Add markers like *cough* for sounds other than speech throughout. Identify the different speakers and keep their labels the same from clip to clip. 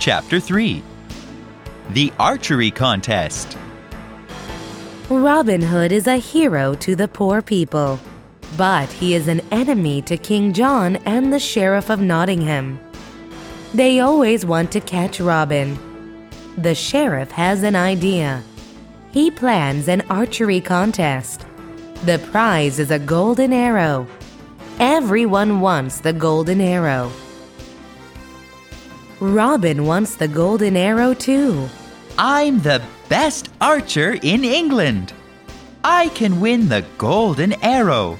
Speaker 1: Chapter 3 The Archery Contest.
Speaker 2: Robin Hood is a hero to the poor people, but he is an enemy to King John and the Sheriff of Nottingham. They always want to catch Robin. The sheriff has an idea. He plans an archery contest. The prize is a golden arrow. Everyone wants the golden arrow. Robin wants the golden arrow too.
Speaker 1: I'm the best archer in England. I can win the golden arrow.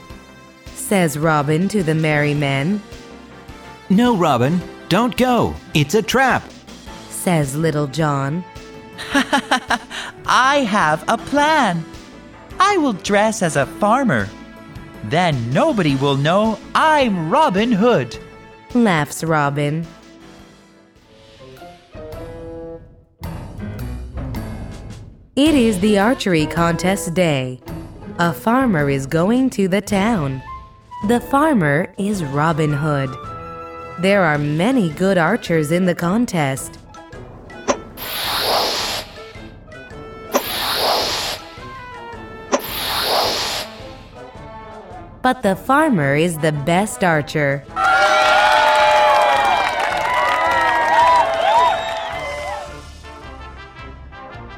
Speaker 2: says Robin to the merry men,
Speaker 3: No, Robin, don't go. It's a trap.
Speaker 2: says Little John. *laughs*
Speaker 1: I have a plan. I will dress as a farmer. Then nobody will know I'm Robin Hood.
Speaker 2: laughs Robin. It is the archery contest day. A farmer is going to the town. The farmer is Robin Hood. There are many good archers in the contest. But the farmer is the best archer.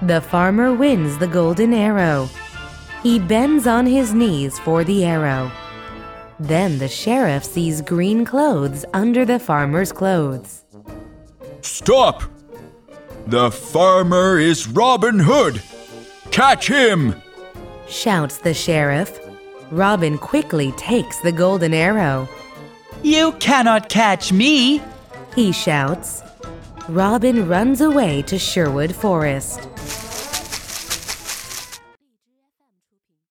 Speaker 2: The farmer wins the golden arrow. He bends on his knees for the arrow. Then the sheriff sees green clothes under the farmer's clothes.
Speaker 4: Stop! The farmer is Robin Hood! Catch him!
Speaker 2: Shouts the sheriff. Robin quickly takes the golden arrow.
Speaker 1: You cannot catch me.
Speaker 2: He shouts. Robin runs away to Sherwood Forest.